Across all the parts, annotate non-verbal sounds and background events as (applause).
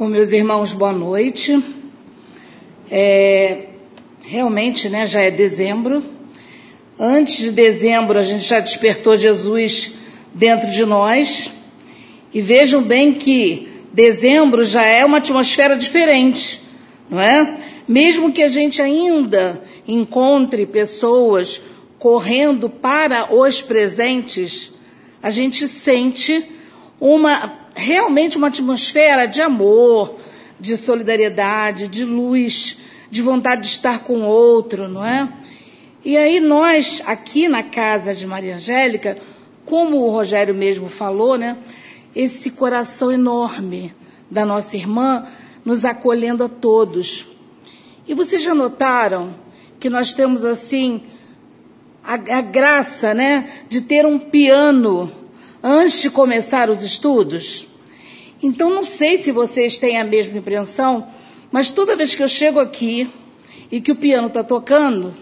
Bom, meus irmãos, boa noite. É, realmente, né, já é dezembro. Antes de dezembro, a gente já despertou Jesus dentro de nós. E vejam bem que dezembro já é uma atmosfera diferente, não é? Mesmo que a gente ainda encontre pessoas correndo para os presentes, a gente sente uma realmente uma atmosfera de amor, de solidariedade, de luz, de vontade de estar com o outro, não é? E aí nós, aqui na casa de Maria Angélica, como o Rogério mesmo falou, né? Esse coração enorme da nossa irmã nos acolhendo a todos. E vocês já notaram que nós temos assim a, a graça, né, de ter um piano antes de começar os estudos? Então, não sei se vocês têm a mesma impressão, mas toda vez que eu chego aqui e que o piano está tocando,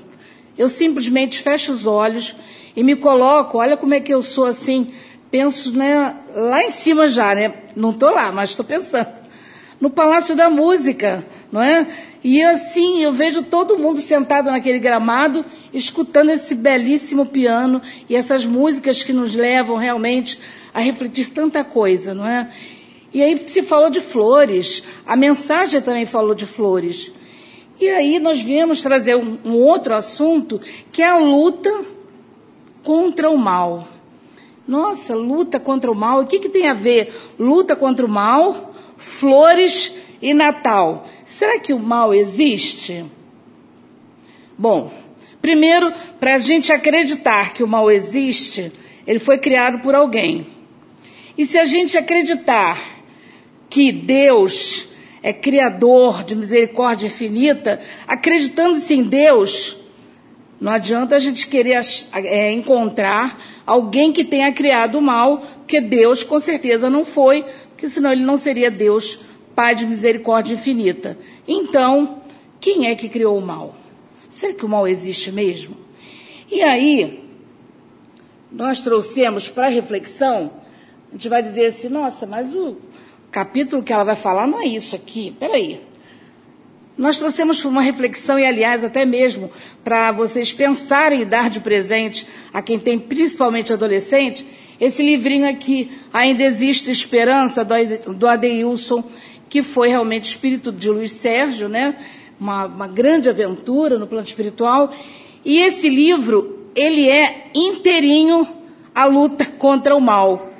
eu simplesmente fecho os olhos e me coloco, olha como é que eu sou assim, penso né, lá em cima já, né? Não estou lá, mas estou pensando. No Palácio da Música, não é? E assim, eu vejo todo mundo sentado naquele gramado, escutando esse belíssimo piano e essas músicas que nos levam realmente a refletir tanta coisa, não é? E aí se falou de flores, a mensagem também falou de flores. E aí nós viemos trazer um, um outro assunto, que é a luta contra o mal. Nossa, luta contra o mal. O que, que tem a ver luta contra o mal, flores e Natal? Será que o mal existe? Bom, primeiro, para a gente acreditar que o mal existe, ele foi criado por alguém. E se a gente acreditar que Deus é criador de misericórdia infinita, acreditando-se em Deus, não adianta a gente querer é, encontrar alguém que tenha criado o mal, porque Deus com certeza não foi, porque senão ele não seria Deus, Pai de misericórdia infinita. Então, quem é que criou o mal? Será que o mal existe mesmo? E aí, nós trouxemos para reflexão, a gente vai dizer assim, nossa, mas o, capítulo que ela vai falar não é isso aqui. Peraí. Nós trouxemos uma reflexão, e aliás, até mesmo para vocês pensarem em dar de presente a quem tem principalmente adolescente, esse livrinho aqui, Ainda Existe Esperança, do Adeilson, que foi realmente espírito de Luiz Sérgio, né? Uma, uma grande aventura no plano espiritual. E esse livro, ele é inteirinho a luta contra o mal.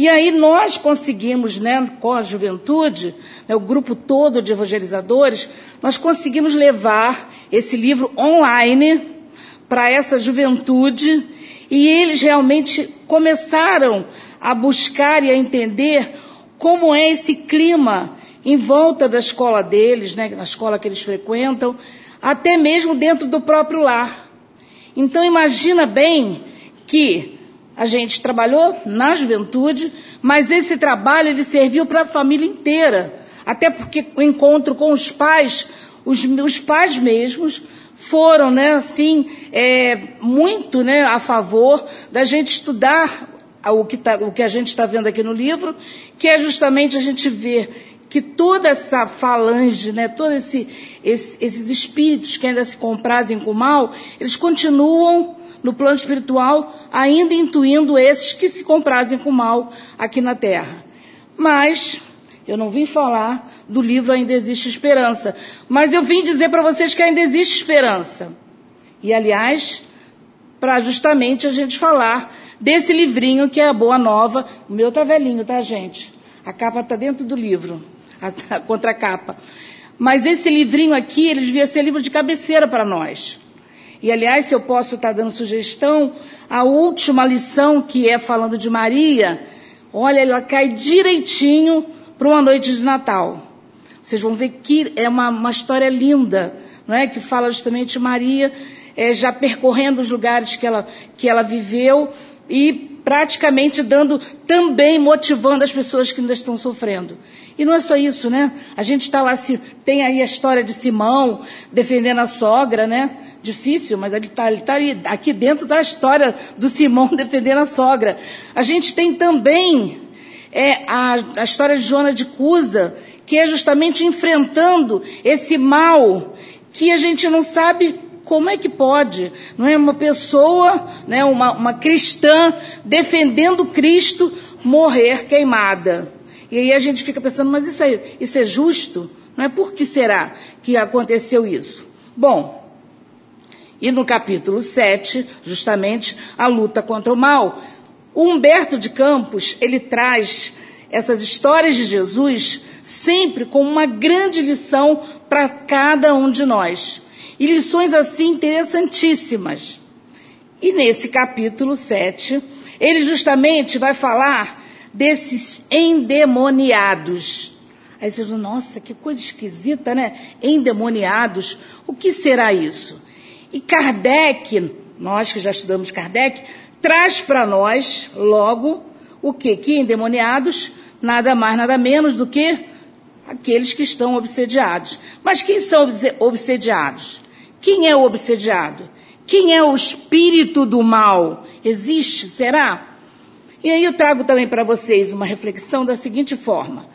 E aí nós conseguimos, né, com a juventude, né, o grupo todo de evangelizadores, nós conseguimos levar esse livro online para essa juventude e eles realmente começaram a buscar e a entender como é esse clima em volta da escola deles, né, na escola que eles frequentam, até mesmo dentro do próprio lar. Então imagina bem que a gente trabalhou na juventude, mas esse trabalho ele serviu para a família inteira. Até porque o encontro com os pais, os, os pais mesmos, foram, né, assim, é, muito, né, a favor da gente estudar o que, tá, o que a gente está vendo aqui no livro, que é justamente a gente ver que toda essa falange, né, todos esse, esse, esses espíritos que ainda se comprazem com o mal, eles continuam no plano espiritual, ainda intuindo esses que se comprazem com o mal aqui na terra. Mas eu não vim falar do livro Ainda Existe Esperança, mas eu vim dizer para vocês que ainda existe esperança. E, aliás, para justamente a gente falar desse livrinho que é a Boa Nova. O meu tá velhinho, tá, gente? A capa tá dentro do livro, (laughs) a, a contracapa. Mas esse livrinho aqui, ele devia ser livro de cabeceira para nós. E, aliás, se eu posso estar dando sugestão, a última lição, que é falando de Maria, olha, ela cai direitinho para uma noite de Natal. Vocês vão ver que é uma, uma história linda, não é? Que fala justamente Maria é, já percorrendo os lugares que ela, que ela viveu e praticamente dando também motivando as pessoas que ainda estão sofrendo. E não é só isso, né? A gente está lá, se, tem aí a história de Simão defendendo a sogra, né? Difícil, mas ele está tá aqui dentro da história do Simão (laughs) defendendo a sogra. A gente tem também é a, a história de Joana de Cusa, que é justamente enfrentando esse mal que a gente não sabe como é que pode, não é uma pessoa, né, uma, uma cristã defendendo Cristo morrer queimada. E aí a gente fica pensando, mas isso, é, isso é justo? Não é por que será que aconteceu isso? Bom, e no capítulo 7, justamente, a luta contra o mal. O Humberto de Campos, ele traz essas histórias de Jesus sempre com uma grande lição para cada um de nós. E lições assim interessantíssimas. E nesse capítulo 7, ele justamente vai falar desses endemoniados. Aí você diz, nossa, que coisa esquisita, né? Endemoniados. O que será isso? E Kardec, nós que já estudamos Kardec, traz para nós, logo, o quê? Que endemoniados, nada mais, nada menos do que aqueles que estão obsediados. Mas quem são obsediados? Quem é o obsediado? Quem é o espírito do mal? Existe? Será? E aí eu trago também para vocês uma reflexão da seguinte forma.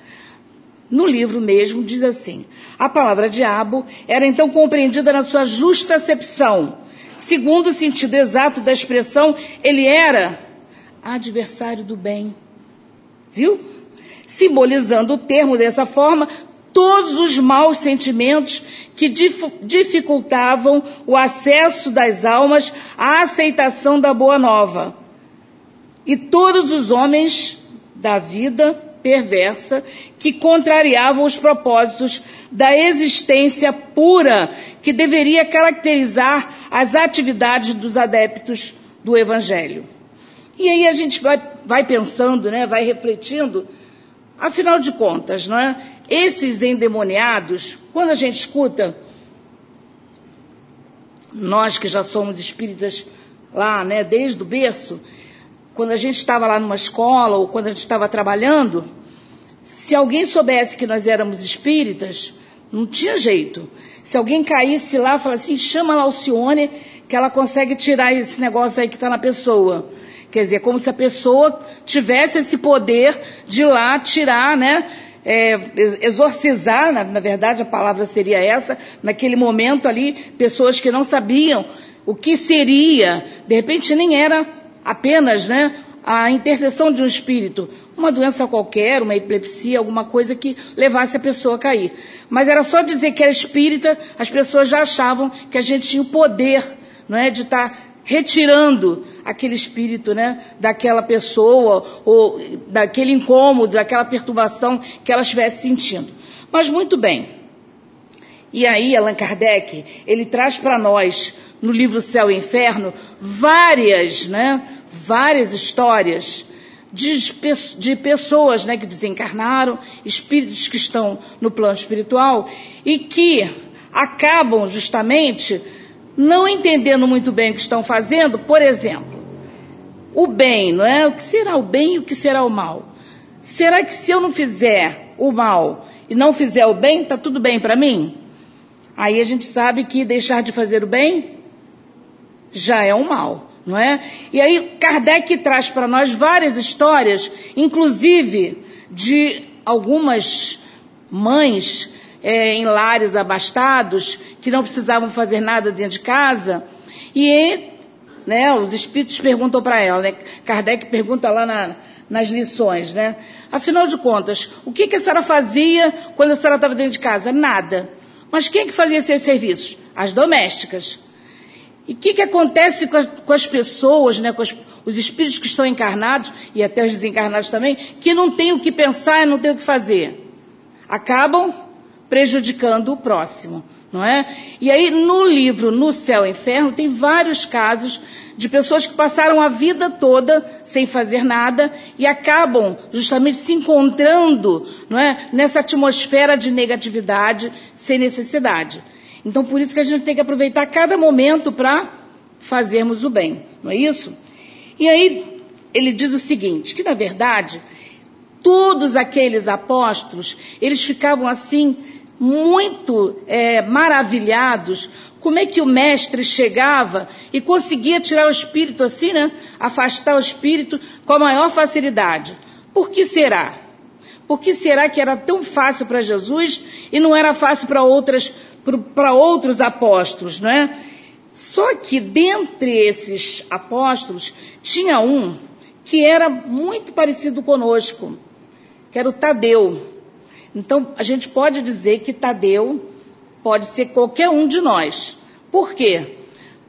No livro mesmo diz assim: a palavra diabo era então compreendida na sua justa acepção. Segundo o sentido exato da expressão, ele era adversário do bem. Viu? Simbolizando o termo dessa forma, todos os maus sentimentos que dificultavam o acesso das almas à aceitação da boa nova e todos os homens da vida perversa que contrariavam os propósitos da existência pura que deveria caracterizar as atividades dos adeptos do Evangelho. E aí a gente vai, vai pensando, né, vai refletindo, afinal de contas, não é? Esses endemoniados, quando a gente escuta, nós que já somos espíritas lá, né, desde o berço, quando a gente estava lá numa escola ou quando a gente estava trabalhando, se alguém soubesse que nós éramos espíritas, não tinha jeito. Se alguém caísse lá, falasse assim, chama lá Alcione, que ela consegue tirar esse negócio aí que está na pessoa. Quer dizer, como se a pessoa tivesse esse poder de lá tirar, né? É, exorcizar, na, na verdade a palavra seria essa, naquele momento ali, pessoas que não sabiam o que seria, de repente nem era apenas né, a intercessão de um espírito, uma doença qualquer, uma epilepsia, alguma coisa que levasse a pessoa a cair. Mas era só dizer que era espírita, as pessoas já achavam que a gente tinha o poder não é, de estar tá retirando aquele espírito né, daquela pessoa, ou daquele incômodo, daquela perturbação que ela estivesse sentindo. Mas muito bem. E aí, Allan Kardec, ele traz para nós, no livro Céu e Inferno, várias, né, várias histórias de, de pessoas né, que desencarnaram, espíritos que estão no plano espiritual e que acabam justamente não entendendo muito bem o que estão fazendo, por exemplo, o bem, não é? O que será o bem e o que será o mal? Será que se eu não fizer o mal e não fizer o bem, está tudo bem para mim? Aí a gente sabe que deixar de fazer o bem já é um mal não é? E aí Kardec traz para nós várias histórias, inclusive de algumas mães é, em lares abastados que não precisavam fazer nada dentro de casa e né, os espíritos perguntam para ela, né? Kardec pergunta lá na, nas lições, né? Afinal de contas, o que, que a senhora fazia quando a senhora estava dentro de casa? Nada. Mas quem é que fazia seus serviços? As domésticas. E o que, que acontece com, a, com, as pessoas, né, com as, os espíritos que estão encarnados, e até os desencarnados também, que não têm o que pensar e não têm o que fazer? Acabam prejudicando o próximo, não é? E aí, no livro No Céu e Inferno, tem vários casos de pessoas que passaram a vida toda sem fazer nada e acabam justamente se encontrando não é, nessa atmosfera de negatividade sem necessidade. Então, por isso que a gente tem que aproveitar cada momento para fazermos o bem, não é isso? E aí, ele diz o seguinte, que na verdade, todos aqueles apóstolos, eles ficavam assim, muito é, maravilhados, como é que o mestre chegava e conseguia tirar o espírito assim, né? Afastar o espírito com a maior facilidade. Por que será? Por que será que era tão fácil para Jesus e não era fácil para outras para outros apóstolos, não é? Só que dentre esses apóstolos tinha um que era muito parecido conosco, que era o Tadeu. Então a gente pode dizer que Tadeu pode ser qualquer um de nós. Por quê?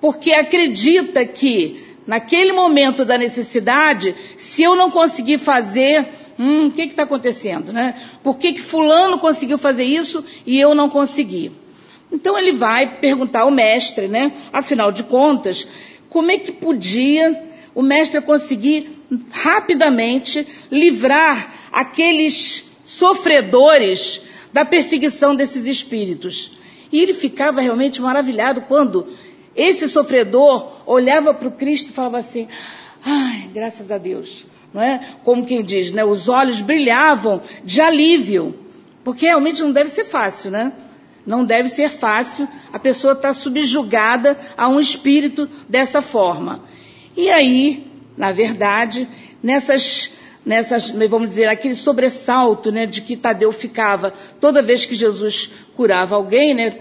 Porque acredita que naquele momento da necessidade, se eu não conseguir fazer, hum, o que está acontecendo, né? Por que, que fulano conseguiu fazer isso e eu não consegui? Então ele vai perguntar ao mestre, né? Afinal de contas, como é que podia o mestre conseguir rapidamente livrar aqueles sofredores da perseguição desses espíritos? E ele ficava realmente maravilhado quando esse sofredor olhava para o Cristo e falava assim: ai, graças a Deus. Não é? Como quem diz, né? Os olhos brilhavam de alívio. Porque realmente não deve ser fácil, né? Não deve ser fácil a pessoa estar tá subjugada a um espírito dessa forma. E aí, na verdade, nessas, nessas, vamos dizer, aquele sobressalto, né, de que Tadeu ficava toda vez que Jesus curava alguém, né,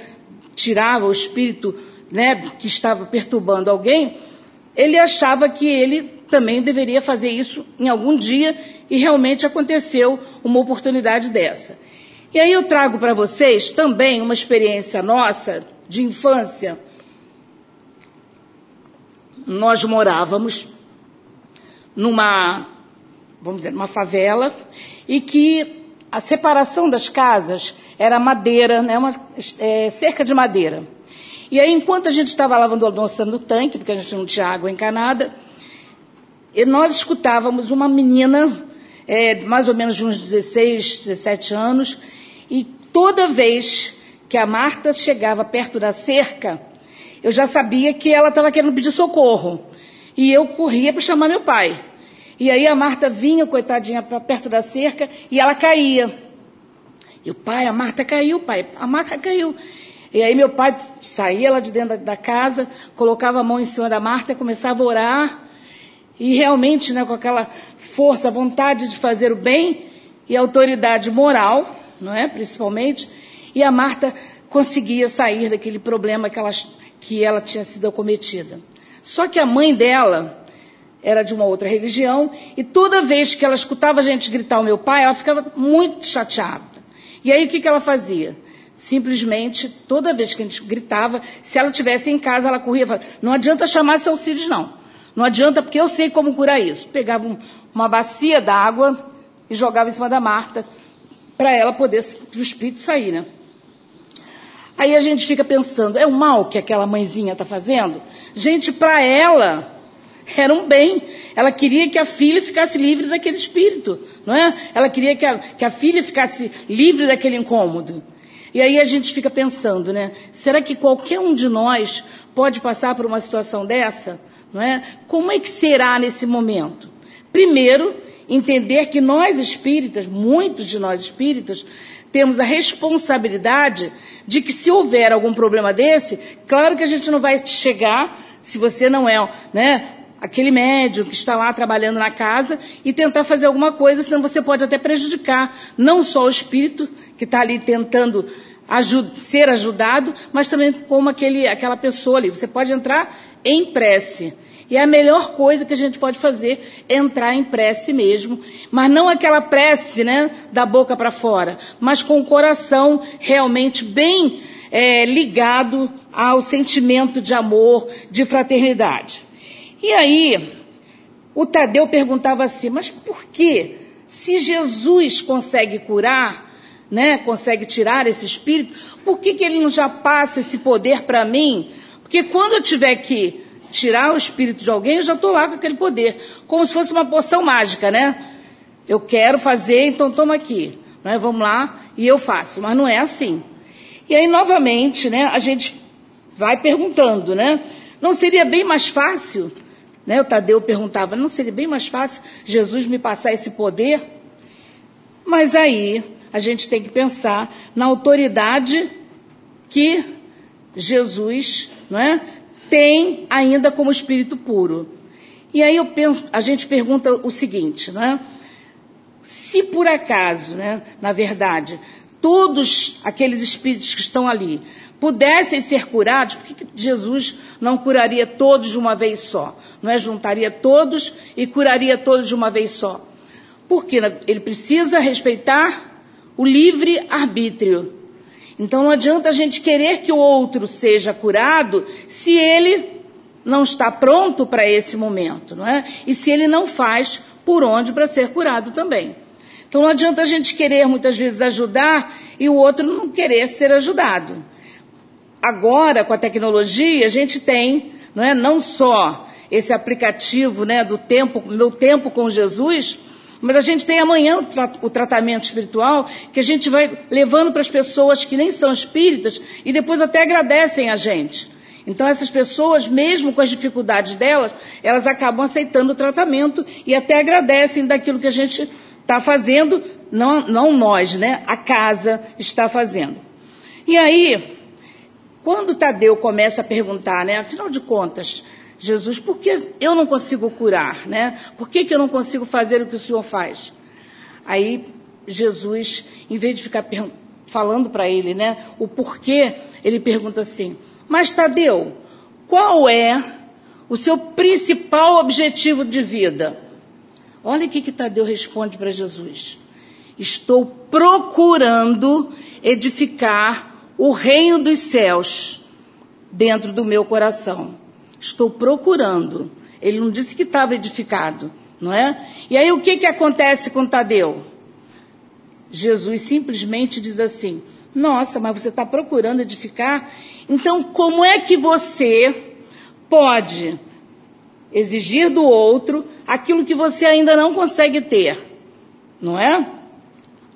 tirava o espírito né, que estava perturbando alguém, ele achava que ele também deveria fazer isso em algum dia e realmente aconteceu uma oportunidade dessa. E aí eu trago para vocês também uma experiência nossa de infância. Nós morávamos numa, vamos dizer, numa favela e que a separação das casas era madeira, né, uma é, cerca de madeira. E aí, enquanto a gente estava lavando a louça no tanque, porque a gente não tinha água encanada, nós escutávamos uma menina, é, mais ou menos de uns 16, 17 anos, e toda vez que a Marta chegava perto da cerca, eu já sabia que ela estava querendo pedir socorro. E eu corria para chamar meu pai. E aí a Marta vinha, coitadinha, para perto da cerca, e ela caía. E o pai, a Marta caiu, pai, a Marta caiu. E aí meu pai saía lá de dentro da casa, colocava a mão em cima da Marta, começava a orar, e realmente, né, com aquela força, vontade de fazer o bem e autoridade moral, não é, principalmente, e a Marta conseguia sair daquele problema que ela, que ela tinha sido acometida. Só que a mãe dela era de uma outra religião, e toda vez que ela escutava a gente gritar o meu pai, ela ficava muito chateada. E aí o que, que ela fazia? Simplesmente, toda vez que a gente gritava, se ela estivesse em casa, ela corria e falava, não adianta chamar seu Alcides, não. Não adianta, porque eu sei como curar isso. Pegava um, uma bacia d'água e jogava em cima da Marta, para ela poder, o espírito sair, né? Aí a gente fica pensando, é o mal que aquela mãezinha está fazendo? Gente, para ela, (laughs) era um bem. Ela queria que a filha ficasse livre daquele espírito, não é? Ela queria que a, que a filha ficasse livre daquele incômodo. E aí a gente fica pensando, né? Será que qualquer um de nós pode passar por uma situação dessa? Não é? Como é que será nesse momento? Primeiro, entender que nós espíritas, muitos de nós espíritas, temos a responsabilidade de que se houver algum problema desse, claro que a gente não vai chegar, se você não é, né, aquele médium que está lá trabalhando na casa e tentar fazer alguma coisa, senão você pode até prejudicar não só o espírito que está ali tentando ajud ser ajudado, mas também como aquele, aquela pessoa ali. Você pode entrar em prece. E é a melhor coisa que a gente pode fazer é entrar em prece mesmo, mas não aquela prece, né, da boca para fora, mas com o coração realmente bem é, ligado ao sentimento de amor, de fraternidade. E aí, o Tadeu perguntava assim, mas por que, se Jesus consegue curar, né, consegue tirar esse espírito, por que, que ele não já passa esse poder para mim? Porque quando eu tiver que tirar o espírito de alguém, eu já estou lá com aquele poder, como se fosse uma poção mágica, né? Eu quero fazer, então toma aqui. Né? Vamos lá e eu faço, mas não é assim. E aí, novamente, né, a gente vai perguntando, né? Não seria bem mais fácil né? O Tadeu perguntava: não seria bem mais fácil Jesus me passar esse poder? Mas aí a gente tem que pensar na autoridade que Jesus não é, tem ainda como espírito puro. E aí eu penso, a gente pergunta o seguinte, não é? se por acaso, né, na verdade, todos aqueles espíritos que estão ali pudessem ser curados, por que Jesus não curaria todos de uma vez só? Não é? Juntaria todos e curaria todos de uma vez só. Porque ele precisa respeitar o livre arbítrio. Então não adianta a gente querer que o outro seja curado se ele não está pronto para esse momento, não é? E se ele não faz por onde para ser curado também. Então não adianta a gente querer muitas vezes ajudar e o outro não querer ser ajudado. Agora, com a tecnologia, a gente tem, não é, não só esse aplicativo, né, do tempo, meu tempo com Jesus, mas a gente tem amanhã o tratamento espiritual que a gente vai levando para as pessoas que nem são espíritas e depois até agradecem a gente. Então essas pessoas, mesmo com as dificuldades delas, elas acabam aceitando o tratamento e até agradecem daquilo que a gente está fazendo, não, não nós, né? A casa está fazendo. E aí, quando Tadeu começa a perguntar, né? Afinal de contas, Jesus, por que eu não consigo curar, né? Por que, que eu não consigo fazer o que o Senhor faz? Aí Jesus, em vez de ficar falando para ele, né, o porquê, ele pergunta assim: Mas Tadeu, qual é o seu principal objetivo de vida? Olha o que, que Tadeu responde para Jesus. Estou procurando edificar o reino dos céus dentro do meu coração. Estou procurando. Ele não disse que estava edificado, não é? E aí o que, que acontece com Tadeu? Jesus simplesmente diz assim: Nossa, mas você está procurando edificar? Então, como é que você pode exigir do outro aquilo que você ainda não consegue ter. Não é?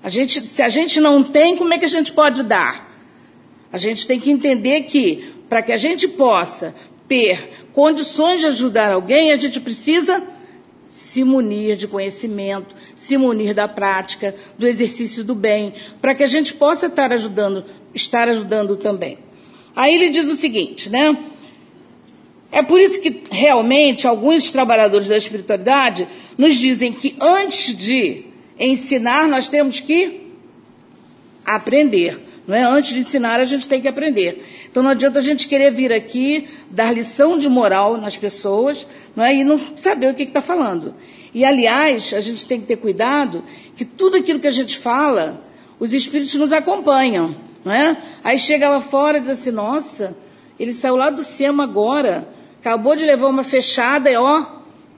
A gente, se a gente não tem, como é que a gente pode dar? A gente tem que entender que, para que a gente possa ter condições de ajudar alguém, a gente precisa se munir de conhecimento, se munir da prática, do exercício do bem, para que a gente possa estar ajudando, estar ajudando também. Aí ele diz o seguinte, né? É por isso que realmente alguns trabalhadores da espiritualidade nos dizem que antes de ensinar nós temos que aprender. Não é? Antes de ensinar a gente tem que aprender. Então não adianta a gente querer vir aqui dar lição de moral nas pessoas não é? e não saber o que está falando. E aliás, a gente tem que ter cuidado que tudo aquilo que a gente fala, os espíritos nos acompanham. Não é? Aí chega lá fora e diz assim, nossa, ele saiu lá do SEMA agora acabou de levar uma fechada, e ó,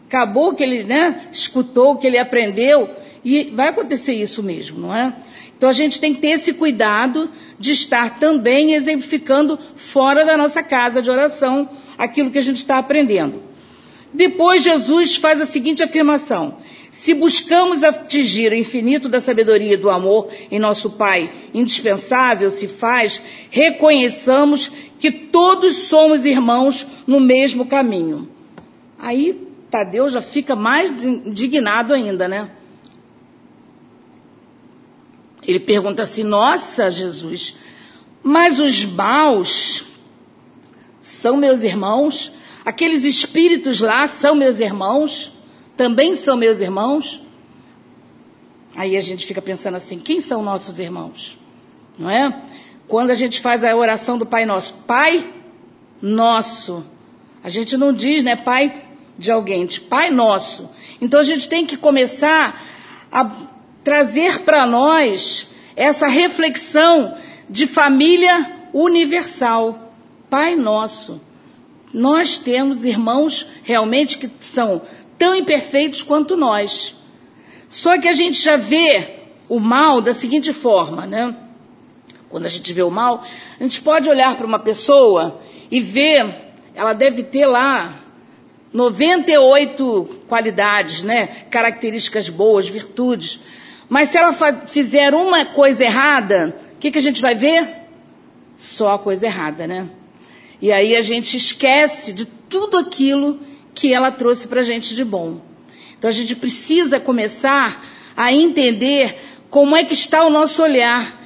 acabou que ele, né, escutou, que ele aprendeu, e vai acontecer isso mesmo, não é? Então a gente tem que ter esse cuidado de estar também exemplificando fora da nossa casa de oração aquilo que a gente está aprendendo. Depois Jesus faz a seguinte afirmação: se buscamos atingir o infinito da sabedoria e do amor em nosso Pai, indispensável se faz, reconheçamos que todos somos irmãos no mesmo caminho. Aí Tadeu já fica mais indignado ainda, né? Ele pergunta assim: Nossa, Jesus, mas os maus são meus irmãos? Aqueles espíritos lá são meus irmãos? também são meus irmãos. Aí a gente fica pensando assim: quem são nossos irmãos? Não é? Quando a gente faz a oração do Pai Nosso, Pai Nosso, a gente não diz, né, Pai de alguém, de Pai Nosso. Então a gente tem que começar a trazer para nós essa reflexão de família universal. Pai Nosso. Nós temos irmãos realmente que são tão imperfeitos quanto nós. Só que a gente já vê o mal da seguinte forma, né? Quando a gente vê o mal, a gente pode olhar para uma pessoa e ver, ela deve ter lá 98 qualidades, né? Características boas, virtudes. Mas se ela fizer uma coisa errada, o que, que a gente vai ver? Só a coisa errada, né? E aí a gente esquece de tudo aquilo que ela trouxe para a gente de bom. Então a gente precisa começar a entender como é que está o nosso olhar.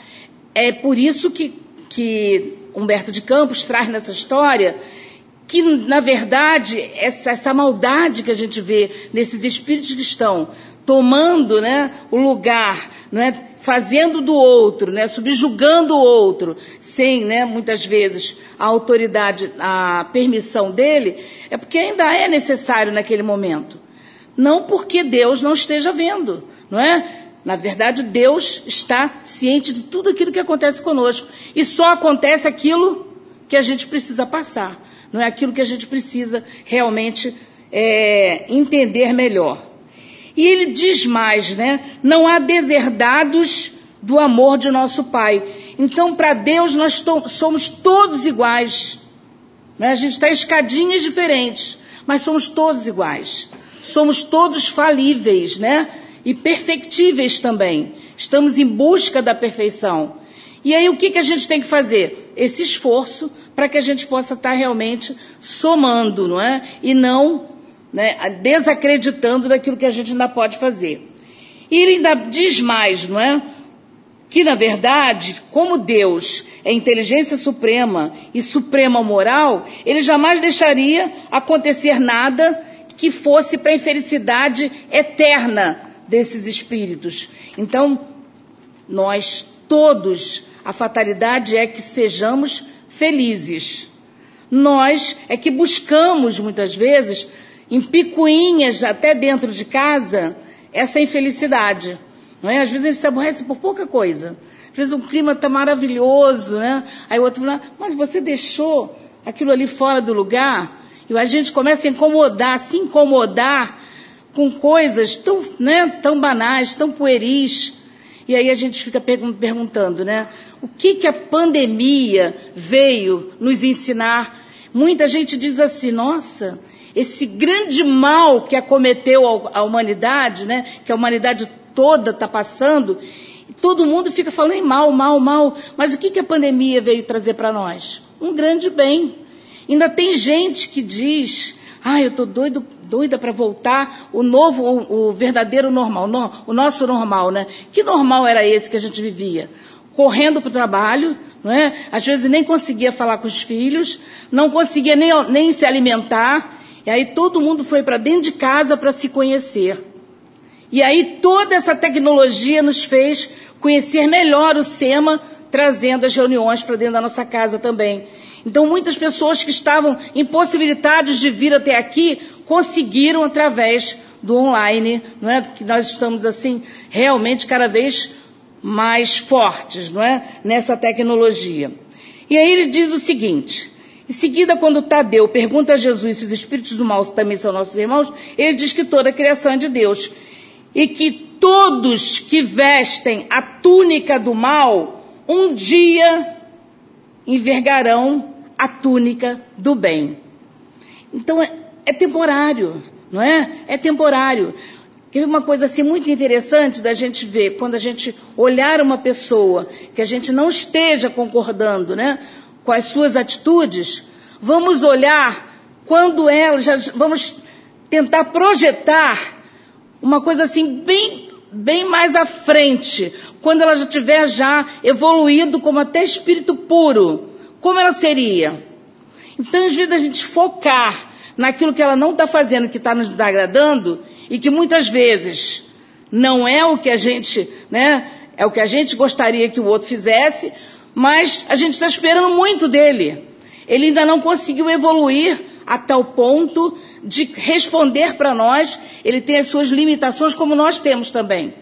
É por isso que, que Humberto de Campos traz nessa história que, na verdade, essa, essa maldade que a gente vê nesses espíritos que estão tomando né, o lugar, não é, fazendo do outro, né, subjugando o outro, sem, né, muitas vezes, a autoridade, a permissão dele, é porque ainda é necessário naquele momento. Não porque Deus não esteja vendo, não é? Na verdade, Deus está ciente de tudo aquilo que acontece conosco. E só acontece aquilo que a gente precisa passar. Não é aquilo que a gente precisa realmente é, entender melhor. E ele diz mais, né? Não há deserdados do amor de nosso Pai. Então, para Deus, nós to somos todos iguais. Né? A gente está escadinhas diferentes, mas somos todos iguais. Somos todos falíveis, né? E perfectíveis também. Estamos em busca da perfeição. E aí, o que, que a gente tem que fazer? Esse esforço para que a gente possa estar tá realmente somando, não é? E não né, desacreditando daquilo que a gente ainda pode fazer. E ele ainda diz mais, não é? Que, na verdade, como Deus é inteligência suprema e suprema moral, ele jamais deixaria acontecer nada que fosse para a infelicidade eterna desses espíritos. Então, nós todos, a fatalidade é que sejamos felizes. Nós é que buscamos, muitas vezes, em picuinhas até dentro de casa, essa infelicidade. Não é? Às vezes a gente se aborrece por pouca coisa. Às vezes um clima está maravilhoso, né? Aí o outro fala, mas você deixou aquilo ali fora do lugar? E a gente começa a incomodar, se incomodar com coisas tão, né, tão banais, tão pueris. E aí a gente fica perguntando, né? O que, que a pandemia veio nos ensinar? Muita gente diz assim, nossa, esse grande mal que acometeu a humanidade, né, que a humanidade toda está passando, todo mundo fica falando mal, mal, mal. Mas o que, que a pandemia veio trazer para nós? Um grande bem. Ainda tem gente que diz, ah, eu estou doido, doida para voltar o novo, o, o verdadeiro normal, no, o nosso normal, né? Que normal era esse que a gente vivia? correndo para o trabalho, não é? às vezes nem conseguia falar com os filhos, não conseguia nem, nem se alimentar, e aí todo mundo foi para dentro de casa para se conhecer. E aí toda essa tecnologia nos fez conhecer melhor o SEMA, trazendo as reuniões para dentro da nossa casa também. Então muitas pessoas que estavam impossibilitadas de vir até aqui conseguiram através do online, não é? Que nós estamos assim realmente cada vez mais fortes, não é? Nessa tecnologia. E aí ele diz o seguinte: em seguida, quando Tadeu pergunta a Jesus se os espíritos do mal também são nossos irmãos, ele diz que toda a criação é de Deus. E que todos que vestem a túnica do mal, um dia envergarão a túnica do bem. Então é, é temporário, não é? É temporário. Tem uma coisa assim muito interessante da gente ver quando a gente olhar uma pessoa que a gente não esteja concordando, né? Com as suas atitudes, vamos olhar quando ela, já, vamos tentar projetar uma coisa assim bem, bem mais à frente, quando ela já tiver já evoluído como até espírito puro, como ela seria? Então, às vezes, a gente focar naquilo que ela não está fazendo, que está nos desagradando, e que muitas vezes não é o que a gente, né, é o que a gente gostaria que o outro fizesse, mas a gente está esperando muito dele. Ele ainda não conseguiu evoluir a tal ponto de responder para nós. Ele tem as suas limitações, como nós temos também.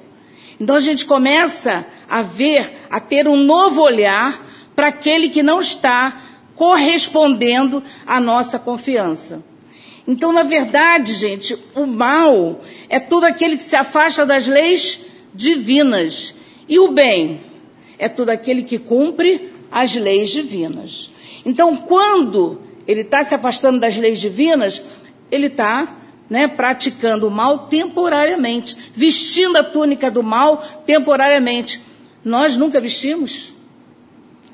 Então a gente começa a ver, a ter um novo olhar para aquele que não está correspondendo à nossa confiança. Então, na verdade, gente, o mal é todo aquele que se afasta das leis divinas. E o bem é todo aquele que cumpre as leis divinas. Então, quando ele está se afastando das leis divinas, ele está né, praticando o mal temporariamente, vestindo a túnica do mal temporariamente. Nós nunca vestimos.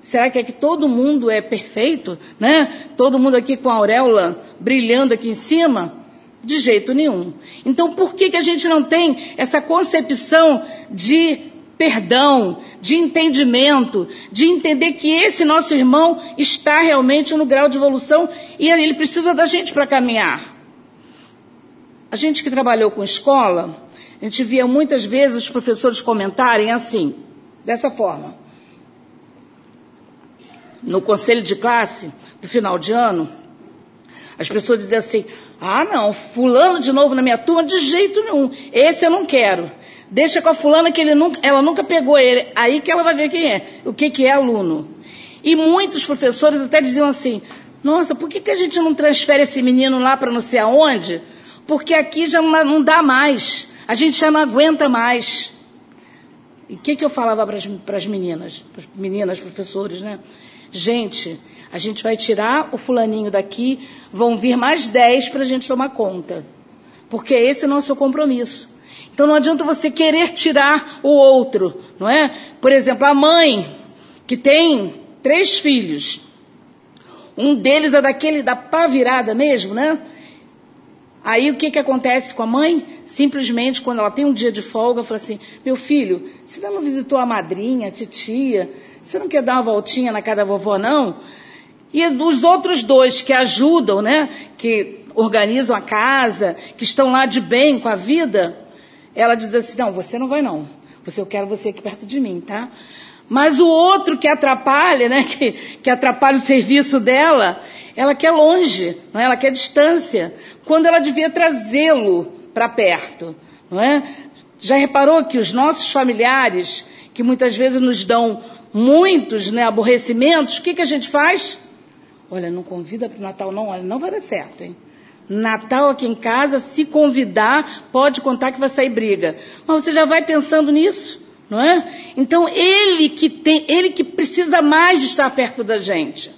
Será que é que todo mundo é perfeito, né? Todo mundo aqui com a auréola brilhando aqui em cima? De jeito nenhum. Então, por que, que a gente não tem essa concepção de perdão, de entendimento, de entender que esse nosso irmão está realmente no grau de evolução e ele precisa da gente para caminhar. a gente que trabalhou com escola, a gente via muitas vezes os professores comentarem assim, dessa forma. No conselho de classe, do final de ano, as pessoas diziam assim: ah, não, fulano de novo na minha turma, de jeito nenhum. Esse eu não quero. Deixa com a fulana que ele nunca, ela nunca pegou ele. Aí que ela vai ver quem é, o que, que é aluno. E muitos professores até diziam assim: nossa, por que, que a gente não transfere esse menino lá para não sei aonde? Porque aqui já não dá mais. A gente já não aguenta mais. E o que, que eu falava para as meninas, pras meninas, professores, né? Gente, a gente vai tirar o fulaninho daqui, vão vir mais dez para a gente tomar conta. Porque esse é o nosso compromisso. Então não adianta você querer tirar o outro, não é? Por exemplo, a mãe que tem três filhos. Um deles é daquele da pá virada mesmo, né? Aí o que, que acontece com a mãe? Simplesmente, quando ela tem um dia de folga, fala assim: Meu filho, você não visitou a madrinha, a titia? Você não quer dar uma voltinha na casa da vovó, não? E os outros dois que ajudam, né, que organizam a casa, que estão lá de bem com a vida, ela diz assim: não, você não vai não. Você, eu quero você aqui perto de mim, tá? Mas o outro que atrapalha, né, (laughs) que, que atrapalha o serviço dela, ela quer longe, não é? ela quer distância, quando ela devia trazê-lo para perto, não é? Já reparou que os nossos familiares, que muitas vezes nos dão muitos né, aborrecimentos, o que, que a gente faz? Olha, não convida para o Natal não, olha, não vai dar certo, hein? Natal aqui em casa, se convidar, pode contar que vai sair briga. Mas você já vai pensando nisso, não é? Então ele que tem, ele que precisa mais de estar perto da gente.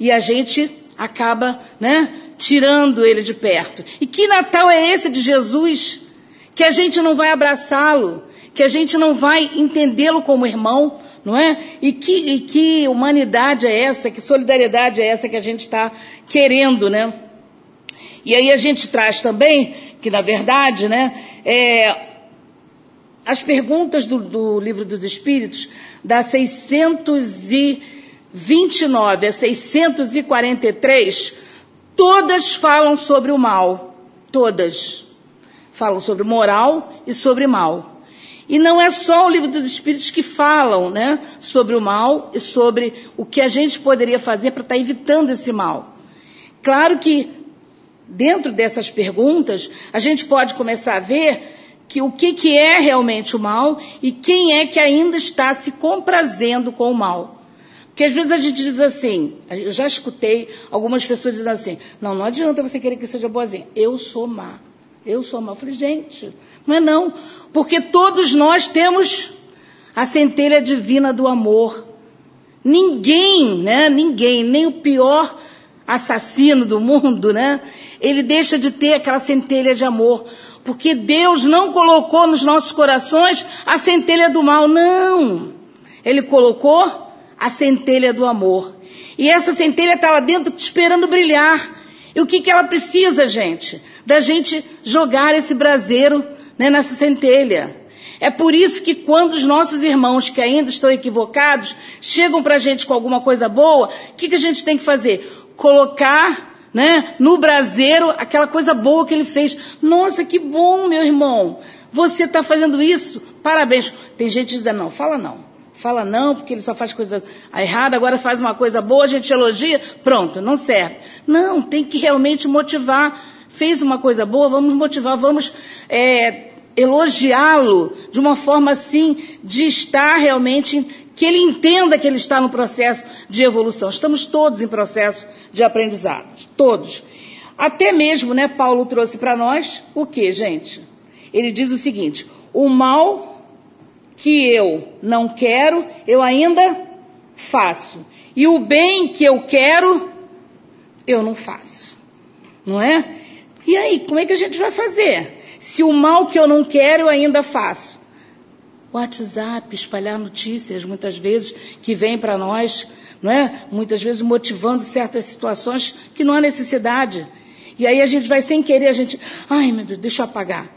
E a gente acaba, né, tirando ele de perto. E que Natal é esse de Jesus? Que a gente não vai abraçá-lo, que a gente não vai entendê-lo como irmão, não é? E que, e que humanidade é essa, que solidariedade é essa que a gente está querendo, né? E aí a gente traz também que, na verdade, né, é, as perguntas do, do Livro dos Espíritos, da 629 a 643, todas falam sobre o mal. Todas. Falam sobre moral e sobre mal. E não é só o livro dos Espíritos que falam né, sobre o mal e sobre o que a gente poderia fazer para estar evitando esse mal. Claro que, dentro dessas perguntas, a gente pode começar a ver que o que, que é realmente o mal e quem é que ainda está se comprazendo com o mal. Porque às vezes a gente diz assim, eu já escutei algumas pessoas dizendo assim, não, não adianta você querer que seja boazinha, eu sou má. Eu sou mal. Eu falei, gente, não é não. Porque todos nós temos a centelha divina do amor. Ninguém, né? Ninguém, nem o pior assassino do mundo, né? Ele deixa de ter aquela centelha de amor. Porque Deus não colocou nos nossos corações a centelha do mal, não. Ele colocou a centelha do amor. E essa centelha está lá dentro esperando brilhar. E o que, que ela precisa, gente? Da gente jogar esse braseiro né, nessa centelha. É por isso que quando os nossos irmãos que ainda estão equivocados chegam para a gente com alguma coisa boa, o que, que a gente tem que fazer? Colocar né, no braseiro aquela coisa boa que ele fez. Nossa, que bom, meu irmão. Você está fazendo isso? Parabéns. Tem gente dizendo, não, fala não. Fala não, porque ele só faz coisa errada, agora faz uma coisa boa, a gente elogia, pronto, não serve. Não, tem que realmente motivar. Fez uma coisa boa, vamos motivar, vamos é, elogiá-lo de uma forma assim, de estar realmente, que ele entenda que ele está no processo de evolução. Estamos todos em processo de aprendizado, todos. Até mesmo, né, Paulo trouxe para nós o que, gente? Ele diz o seguinte: o mal que eu não quero, eu ainda faço. E o bem que eu quero, eu não faço. Não é? E aí, como é que a gente vai fazer? Se o mal que eu não quero, eu ainda faço. WhatsApp, espalhar notícias, muitas vezes, que vêm para nós, não é? Muitas vezes motivando certas situações que não há necessidade. E aí a gente vai sem querer, a gente, ai meu Deus, deixa eu apagar.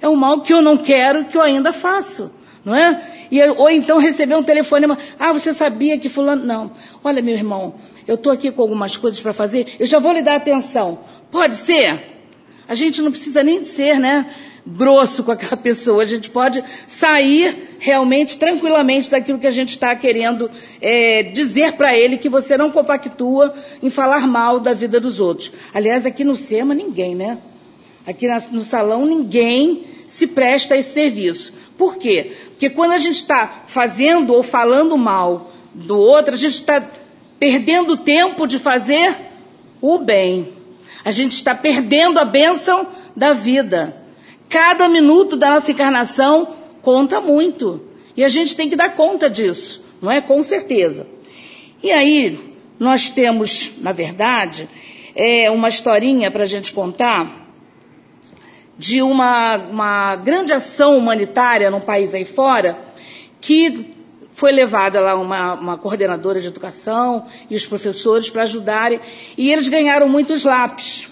É um mal que eu não quero, que eu ainda faço. Não é? E, ou então receber um telefonema. Ah, você sabia que fulano. Não. Olha, meu irmão, eu estou aqui com algumas coisas para fazer, eu já vou lhe dar atenção. Pode ser? A gente não precisa nem ser, né? grosso com aquela (laughs) pessoa. A gente pode sair realmente tranquilamente daquilo que a gente está querendo é, dizer para ele que você não compactua em falar mal da vida dos outros. Aliás, aqui no SEMA ninguém, né? Aqui no salão ninguém se presta a esse serviço. Por quê? Porque quando a gente está fazendo ou falando mal do outro, a gente está perdendo tempo de fazer o bem. A gente está perdendo a bênção da vida. Cada minuto da nossa encarnação conta muito. E a gente tem que dar conta disso, não é? Com certeza. E aí, nós temos, na verdade, é, uma historinha para a gente contar de uma, uma grande ação humanitária num país aí fora, que foi levada lá uma, uma coordenadora de educação e os professores para ajudarem, e eles ganharam muitos lápis.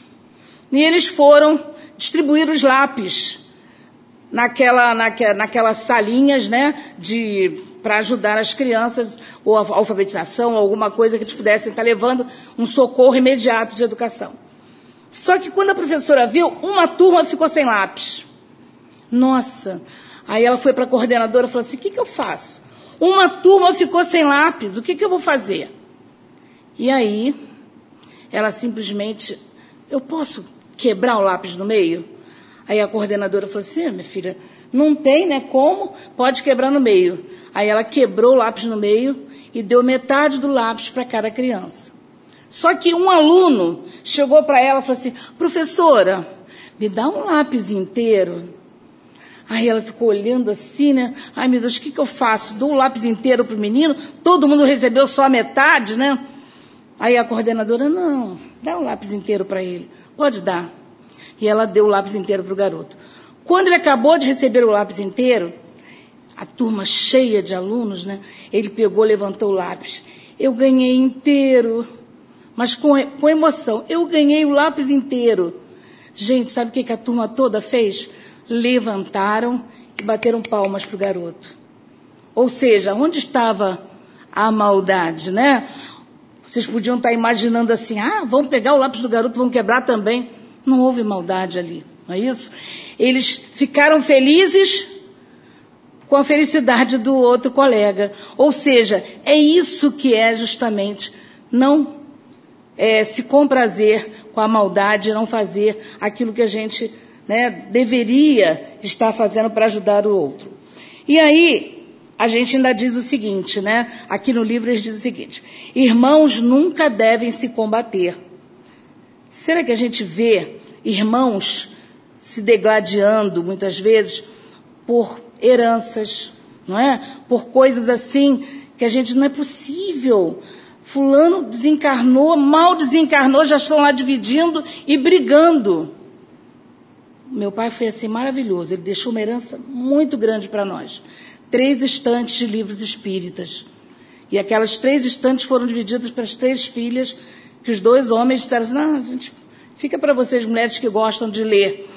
E eles foram distribuir os lápis naquela, naquela, naquelas salinhas, né, de para ajudar as crianças, ou a alfabetização, alguma coisa que eles pudessem estar levando um socorro imediato de educação. Só que quando a professora viu, uma turma ficou sem lápis. Nossa! Aí ela foi para a coordenadora e falou assim: o que, que eu faço? Uma turma ficou sem lápis, o que, que eu vou fazer? E aí, ela simplesmente, eu posso quebrar o lápis no meio? Aí a coordenadora falou assim: ah, minha filha, não tem, né? Como? Pode quebrar no meio. Aí ela quebrou o lápis no meio e deu metade do lápis para cada criança. Só que um aluno chegou para ela e falou assim: professora, me dá um lápis inteiro. Aí ela ficou olhando assim, né? Ai meu Deus, o que, que eu faço? Dou o lápis inteiro para o menino? Todo mundo recebeu só a metade, né? Aí a coordenadora, não, dá um lápis inteiro para ele. Pode dar. E ela deu o lápis inteiro para o garoto. Quando ele acabou de receber o lápis inteiro, a turma cheia de alunos, né? Ele pegou, levantou o lápis. Eu ganhei inteiro, mas com, com emoção. Eu ganhei o lápis inteiro. Gente, sabe o que, que a turma toda fez? Levantaram e bateram palmas para o garoto. Ou seja, onde estava a maldade, né? Vocês podiam estar imaginando assim, ah, vão pegar o lápis do garoto, vão quebrar também. Não houve maldade ali, não é isso? Eles ficaram felizes com a felicidade do outro colega. Ou seja, é isso que é justamente não é, se comprazer com a maldade, não fazer aquilo que a gente né, deveria estar fazendo para ajudar o outro. E aí, a gente ainda diz o seguinte, né? Aqui no livro eles dizem o seguinte: irmãos nunca devem se combater. Será que a gente vê irmãos se degladiando muitas vezes por heranças, não é? Por coisas assim que a gente não é possível. Fulano desencarnou, mal desencarnou, já estão lá dividindo e brigando. Meu pai foi assim maravilhoso, ele deixou uma herança muito grande para nós. Três estantes de livros espíritas. E aquelas três estantes foram divididas para as três filhas que os dois homens disseram assim, não, gente fica para vocês mulheres que gostam de ler.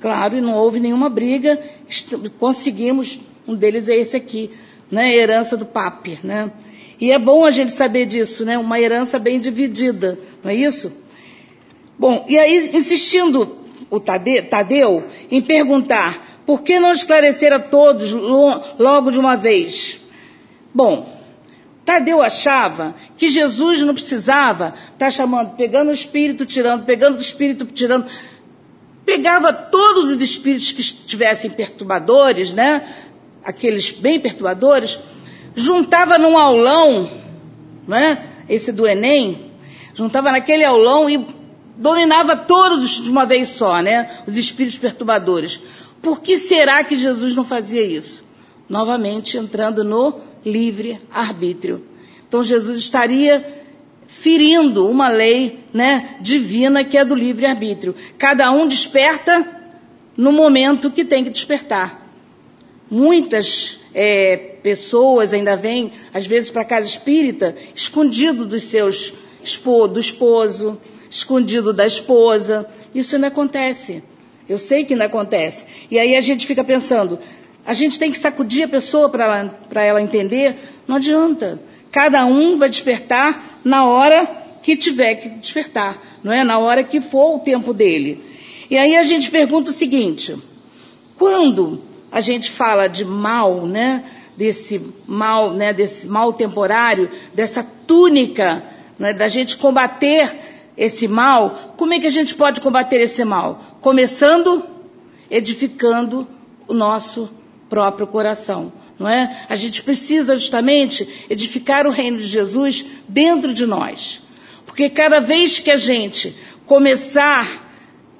Claro, e não houve nenhuma briga, conseguimos, um deles é esse aqui, né, herança do papi, né? E é bom a gente saber disso, né? Uma herança bem dividida, não é isso? Bom, e aí, insistindo o Tadeu em perguntar por que não esclarecer a todos logo de uma vez? Bom, Tadeu achava que Jesus não precisava estar tá chamando, pegando o espírito, tirando, pegando o espírito, tirando. Pegava todos os espíritos que estivessem perturbadores, né? Aqueles bem perturbadores, juntava num aulão, né? Esse do Enem, juntava naquele aulão e dominava todos de uma vez só, né? Os espíritos perturbadores. Por que será que Jesus não fazia isso? Novamente entrando no livre arbítrio. Então Jesus estaria ferindo uma lei né, divina que é do livre arbítrio. Cada um desperta no momento que tem que despertar. Muitas é, pessoas ainda vêm, às vezes, para a casa espírita, escondido dos seus do esposo, escondido da esposa. Isso não acontece. Eu sei que não acontece. E aí a gente fica pensando, a gente tem que sacudir a pessoa para ela, ela entender. Não adianta. Cada um vai despertar na hora que tiver que despertar, não é? Na hora que for o tempo dele. E aí a gente pergunta o seguinte: quando a gente fala de mal, né? Desse mal, né? Desse mal temporário, dessa túnica, né? da gente combater esse mal, como é que a gente pode combater esse mal? Começando edificando o nosso próprio coração, não é? A gente precisa justamente edificar o reino de Jesus dentro de nós. Porque cada vez que a gente começar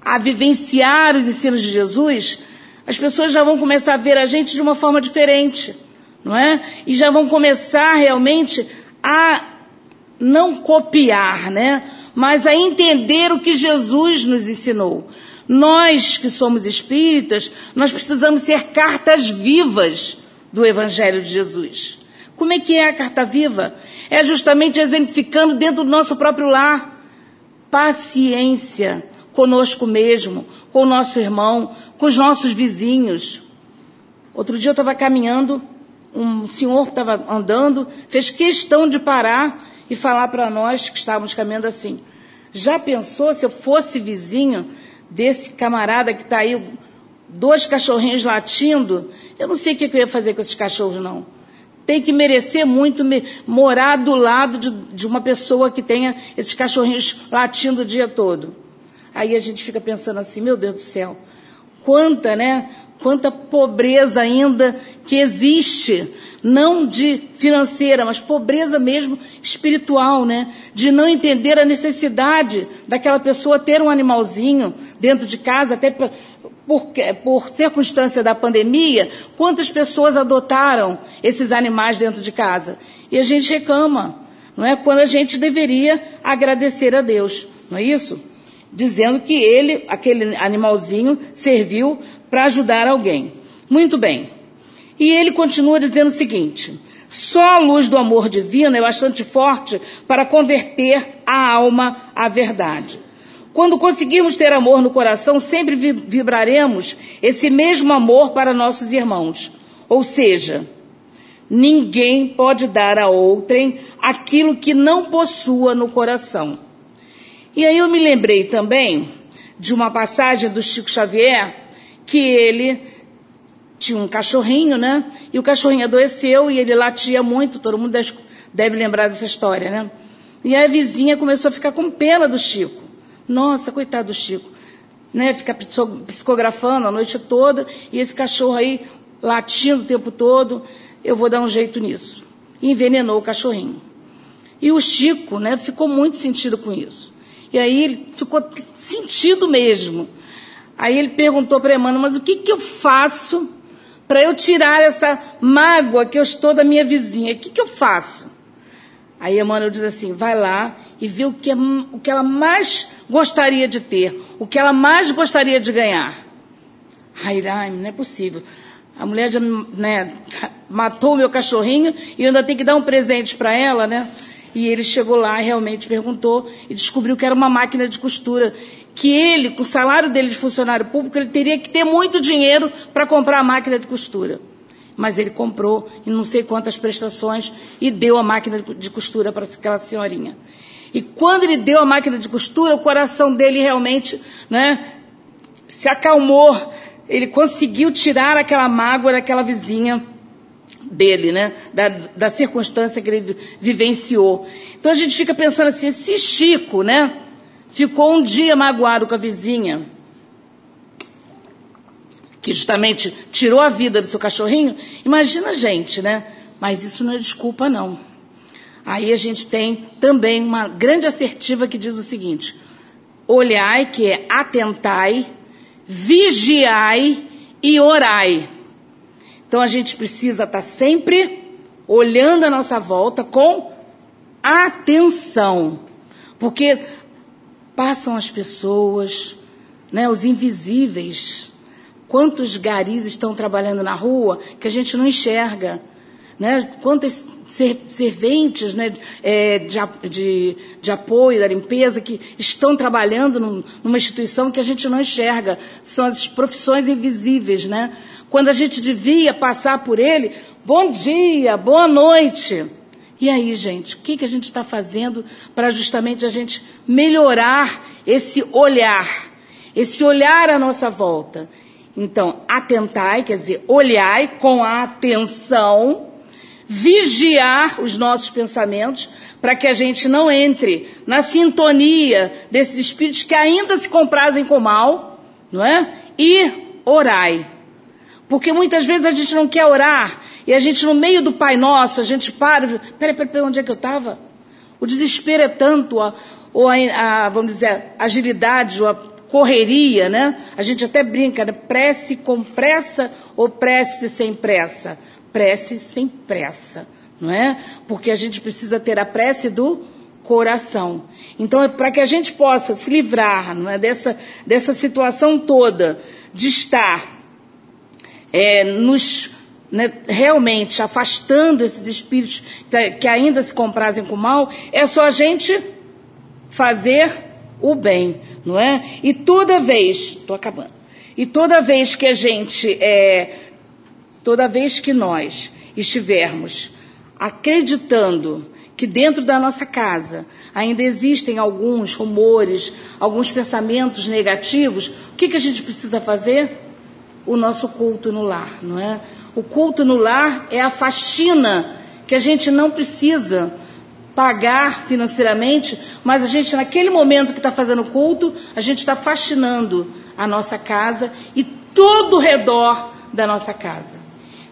a vivenciar os ensinos de Jesus, as pessoas já vão começar a ver a gente de uma forma diferente, não é? E já vão começar realmente a não copiar, né? Mas a entender o que Jesus nos ensinou. Nós que somos espíritas, nós precisamos ser cartas vivas do Evangelho de Jesus. Como é que é a carta viva? É justamente exemplificando dentro do nosso próprio lar. Paciência conosco mesmo, com o nosso irmão, com os nossos vizinhos. Outro dia eu estava caminhando, um senhor estava andando, fez questão de parar e falar para nós que estávamos caminhando assim. Já pensou se eu fosse vizinho desse camarada que está aí, dois cachorrinhos latindo? Eu não sei o que eu ia fazer com esses cachorros, não. Tem que merecer muito morar do lado de, de uma pessoa que tenha esses cachorrinhos latindo o dia todo. Aí a gente fica pensando assim, meu Deus do céu, quanta, né? Quanta pobreza ainda que existe, não de financeira, mas pobreza mesmo espiritual, né? De não entender a necessidade daquela pessoa ter um animalzinho dentro de casa, até por, por circunstância da pandemia, quantas pessoas adotaram esses animais dentro de casa? E a gente reclama, não é? Quando a gente deveria agradecer a Deus, não é isso? Dizendo que ele, aquele animalzinho, serviu para ajudar alguém. Muito bem. E ele continua dizendo o seguinte: só a luz do amor divino é bastante forte para converter a alma à verdade. Quando conseguirmos ter amor no coração, sempre vibraremos esse mesmo amor para nossos irmãos. Ou seja, ninguém pode dar a outrem aquilo que não possua no coração. E aí eu me lembrei também de uma passagem do Chico Xavier, que ele tinha um cachorrinho, né? E o cachorrinho adoeceu e ele latia muito, todo mundo deve lembrar dessa história, né? E a vizinha começou a ficar com pena do Chico. Nossa, coitado do Chico. Né? Fica psicografando a noite toda e esse cachorro aí latindo o tempo todo. Eu vou dar um jeito nisso. E envenenou o cachorrinho. E o Chico, né, ficou muito sentido com isso. E aí ele ficou sentido mesmo. Aí ele perguntou para Emmanuel, mas o que, que eu faço para eu tirar essa mágoa que eu estou da minha vizinha? O que, que eu faço? Aí Emmanuel diz assim, vai lá e vê o que, o que ela mais gostaria de ter, o que ela mais gostaria de ganhar. Ai, ai, não é possível. A mulher já né, (laughs) matou o meu cachorrinho e eu ainda tenho que dar um presente para ela, né? E ele chegou lá e realmente perguntou e descobriu que era uma máquina de costura. Que ele, com o salário dele de funcionário público, ele teria que ter muito dinheiro para comprar a máquina de costura. Mas ele comprou em não sei quantas prestações e deu a máquina de costura para aquela senhorinha. E quando ele deu a máquina de costura, o coração dele realmente né, se acalmou. Ele conseguiu tirar aquela mágoa daquela vizinha dele, né? Da, da circunstância que ele vivenciou. Então a gente fica pensando assim, se Chico, né? Ficou um dia magoado com a vizinha, que justamente tirou a vida do seu cachorrinho, imagina a gente, né? Mas isso não é desculpa, não. Aí a gente tem também uma grande assertiva que diz o seguinte: olhai, que é atentai, vigiai e orai. Então a gente precisa estar sempre olhando a nossa volta com atenção, porque passam as pessoas, né, os invisíveis. Quantos garis estão trabalhando na rua que a gente não enxerga? Né? Quantas serventes né, é, de, de, de, apoio da limpeza que estão trabalhando num, numa instituição que a gente não enxerga. São as profissões invisíveis, né? Quando a gente devia passar por ele, bom dia, boa noite. E aí, gente, o que, que a gente está fazendo para justamente a gente melhorar esse olhar, esse olhar à nossa volta? Então, atentai, quer dizer, olhai com atenção, vigiar os nossos pensamentos, para que a gente não entre na sintonia desses espíritos que ainda se comprazem com o mal, não é? E orai. Porque muitas vezes a gente não quer orar e a gente, no meio do Pai Nosso, a gente para. Peraí, peraí, peraí onde é que eu estava? O desespero é tanto, ou a, a, vamos dizer, agilidade, ou a correria, né? A gente até brinca, né? Prece com pressa ou prece sem pressa? Prece sem pressa, não é? Porque a gente precisa ter a prece do coração. Então, é para que a gente possa se livrar não é, dessa, dessa situação toda de estar é, nos né, realmente afastando esses espíritos que ainda se comprazem com o mal, é só a gente fazer o bem, não é? E toda vez, estou acabando, e toda vez que a gente, é, toda vez que nós estivermos acreditando que dentro da nossa casa ainda existem alguns rumores, alguns pensamentos negativos, o que, que a gente precisa fazer? O nosso culto no lar, não é? O culto no lar é a faxina que a gente não precisa pagar financeiramente, mas a gente, naquele momento que está fazendo o culto, a gente está faxinando a nossa casa e todo o redor da nossa casa.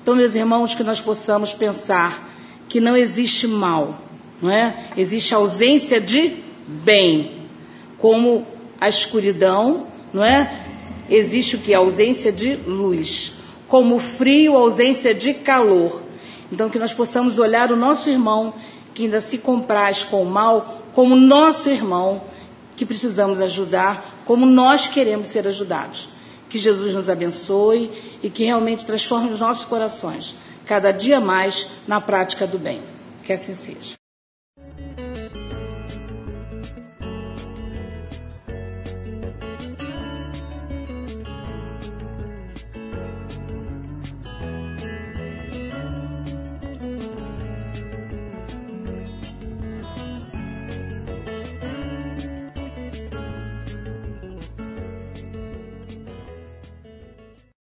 Então, meus irmãos, que nós possamos pensar que não existe mal, não é? Existe ausência de bem, como a escuridão, não é? Existe o que? A ausência de luz. Como frio, ausência de calor. Então, que nós possamos olhar o nosso irmão, que ainda se compraz com o mal, como nosso irmão, que precisamos ajudar, como nós queremos ser ajudados. Que Jesus nos abençoe e que realmente transforme os nossos corações, cada dia mais na prática do bem. Que assim seja.